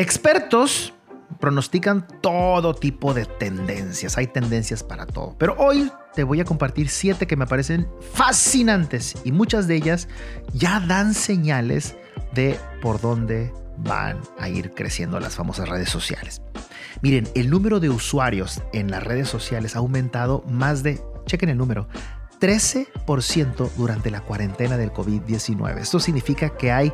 Expertos pronostican todo tipo de tendencias. Hay tendencias para todo. Pero hoy te voy a compartir siete que me parecen fascinantes y muchas de ellas ya dan señales de por dónde van a ir creciendo las famosas redes sociales. Miren, el número de usuarios en las redes sociales ha aumentado más de, chequen el número, 13% durante la cuarentena del COVID-19. Esto significa que hay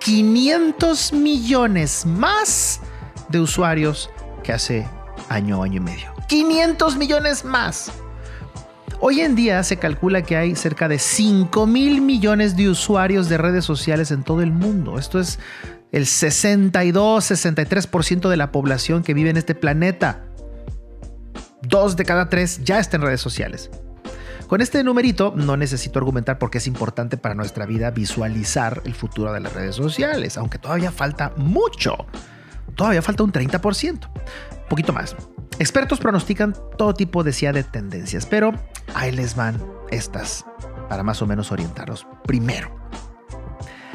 500 millones más de usuarios que hace año, año y medio. 500 millones más. Hoy en día se calcula que hay cerca de 5 mil millones de usuarios de redes sociales en todo el mundo. Esto es el 62-63% de la población que vive en este planeta. Dos de cada tres ya está en redes sociales. Con este numerito no necesito argumentar por qué es importante para nuestra vida visualizar el futuro de las redes sociales, aunque todavía falta mucho. Todavía falta un 30%. Un poquito más. Expertos pronostican todo tipo de, de tendencias, pero ahí les van estas para más o menos orientarlos. Primero,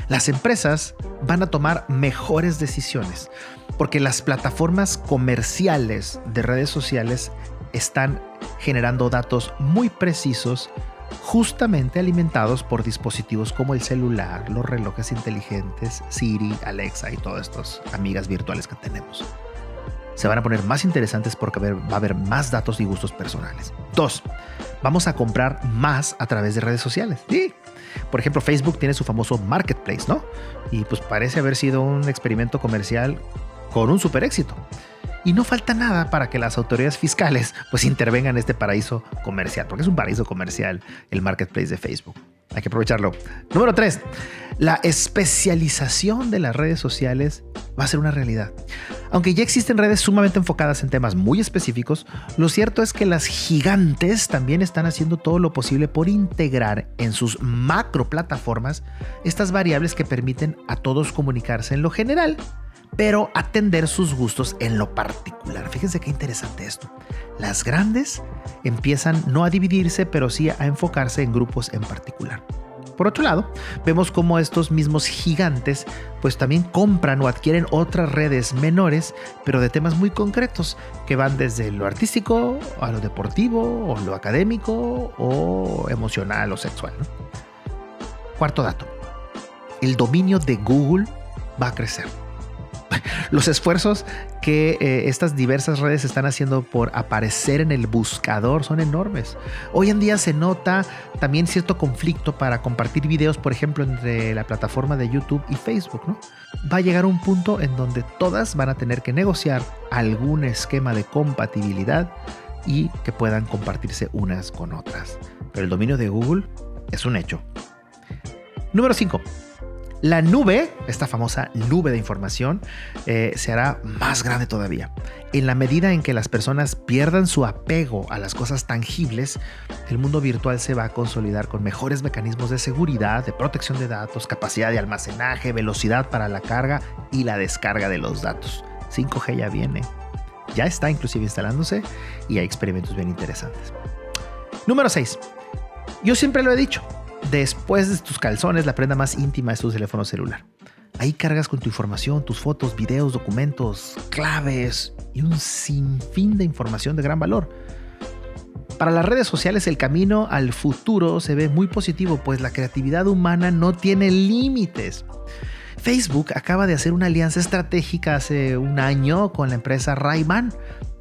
las empresas van a tomar mejores decisiones porque las plataformas comerciales de redes sociales están generando datos muy precisos justamente alimentados por dispositivos como el celular, los relojes inteligentes, Siri, Alexa y todas estas amigas virtuales que tenemos. Se van a poner más interesantes porque va a haber más datos y gustos personales. Dos, vamos a comprar más a través de redes sociales. Sí. Por ejemplo, Facebook tiene su famoso marketplace, ¿no? Y pues parece haber sido un experimento comercial con un super éxito y no falta nada para que las autoridades fiscales pues intervengan en este paraíso comercial, porque es un paraíso comercial el marketplace de Facebook. Hay que aprovecharlo. Número 3. La especialización de las redes sociales va a ser una realidad. Aunque ya existen redes sumamente enfocadas en temas muy específicos, lo cierto es que las gigantes también están haciendo todo lo posible por integrar en sus macro plataformas estas variables que permiten a todos comunicarse en lo general pero atender sus gustos en lo particular. Fíjense qué interesante esto. Las grandes empiezan no a dividirse, pero sí a enfocarse en grupos en particular. Por otro lado, vemos cómo estos mismos gigantes pues también compran o adquieren otras redes menores, pero de temas muy concretos, que van desde lo artístico a lo deportivo o lo académico o emocional o sexual. Cuarto dato, el dominio de Google va a crecer los esfuerzos que eh, estas diversas redes están haciendo por aparecer en el buscador son enormes. Hoy en día se nota también cierto conflicto para compartir videos, por ejemplo, entre la plataforma de YouTube y Facebook. ¿no? Va a llegar un punto en donde todas van a tener que negociar algún esquema de compatibilidad y que puedan compartirse unas con otras. Pero el dominio de Google es un hecho. Número 5. La nube, esta famosa nube de información, eh, se hará más grande todavía. En la medida en que las personas pierdan su apego a las cosas tangibles, el mundo virtual se va a consolidar con mejores mecanismos de seguridad, de protección de datos, capacidad de almacenaje, velocidad para la carga y la descarga de los datos. 5G ya viene. Ya está inclusive instalándose y hay experimentos bien interesantes. Número 6. Yo siempre lo he dicho, Después de tus calzones, la prenda más íntima es tu teléfono celular. Ahí cargas con tu información, tus fotos, videos, documentos, claves y un sinfín de información de gran valor. Para las redes sociales el camino al futuro se ve muy positivo, pues la creatividad humana no tiene límites. Facebook acaba de hacer una alianza estratégica hace un año con la empresa Ray-Ban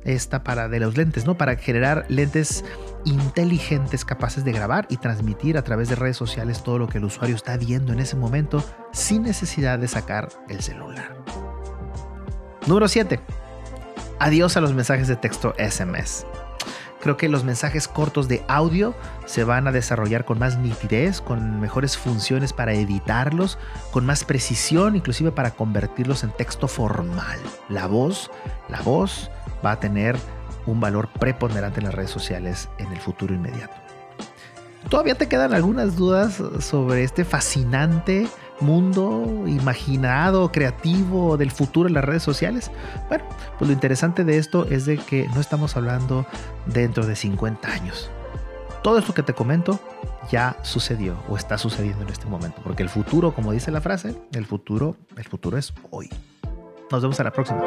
esta para de los lentes, ¿no? Para generar lentes inteligentes capaces de grabar y transmitir a través de redes sociales todo lo que el usuario está viendo en ese momento sin necesidad de sacar el celular. Número 7. Adiós a los mensajes de texto SMS. Creo que los mensajes cortos de audio se van a desarrollar con más nitidez, con mejores funciones para editarlos, con más precisión, inclusive para convertirlos en texto formal. La voz, la voz va a tener un valor preponderante en las redes sociales en el futuro inmediato. ¿Todavía te quedan algunas dudas sobre este fascinante mundo imaginado, creativo del futuro en las redes sociales? Bueno, pues lo interesante de esto es de que no estamos hablando dentro de 50 años. Todo esto que te comento ya sucedió o está sucediendo en este momento, porque el futuro, como dice la frase, el futuro, el futuro es hoy. Nos vemos a la próxima.